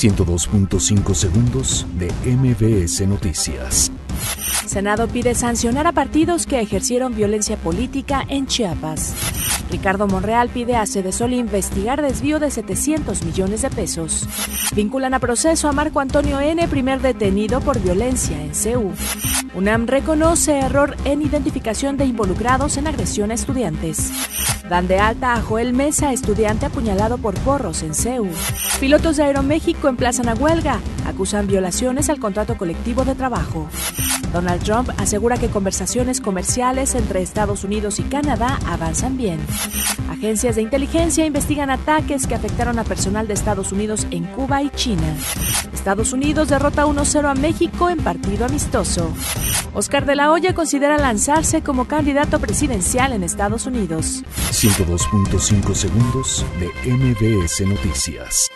102.5 segundos de MBS Noticias. Senado pide sancionar a partidos que ejercieron violencia política en Chiapas. Ricardo Monreal pide a Sol investigar desvío de 700 millones de pesos. Vinculan a proceso a Marco Antonio N., primer detenido por violencia en CEU. UNAM reconoce error en identificación de involucrados en agresión a estudiantes. Dan de alta a Joel Mesa, estudiante apuñalado por porros en CEU. Pilotos de Aeroméxico emplazan a huelga, acusan violaciones al contrato colectivo de trabajo. Donald Trump asegura que conversaciones comerciales entre Estados Unidos y Canadá avanzan bien. Agencias de inteligencia investigan ataques que afectaron a personal de Estados Unidos en Cuba y China. Estados Unidos derrota 1-0 a México en partido amistoso. Oscar de la Hoya considera lanzarse como candidato presidencial en Estados Unidos. 102.5 segundos de MBS Noticias.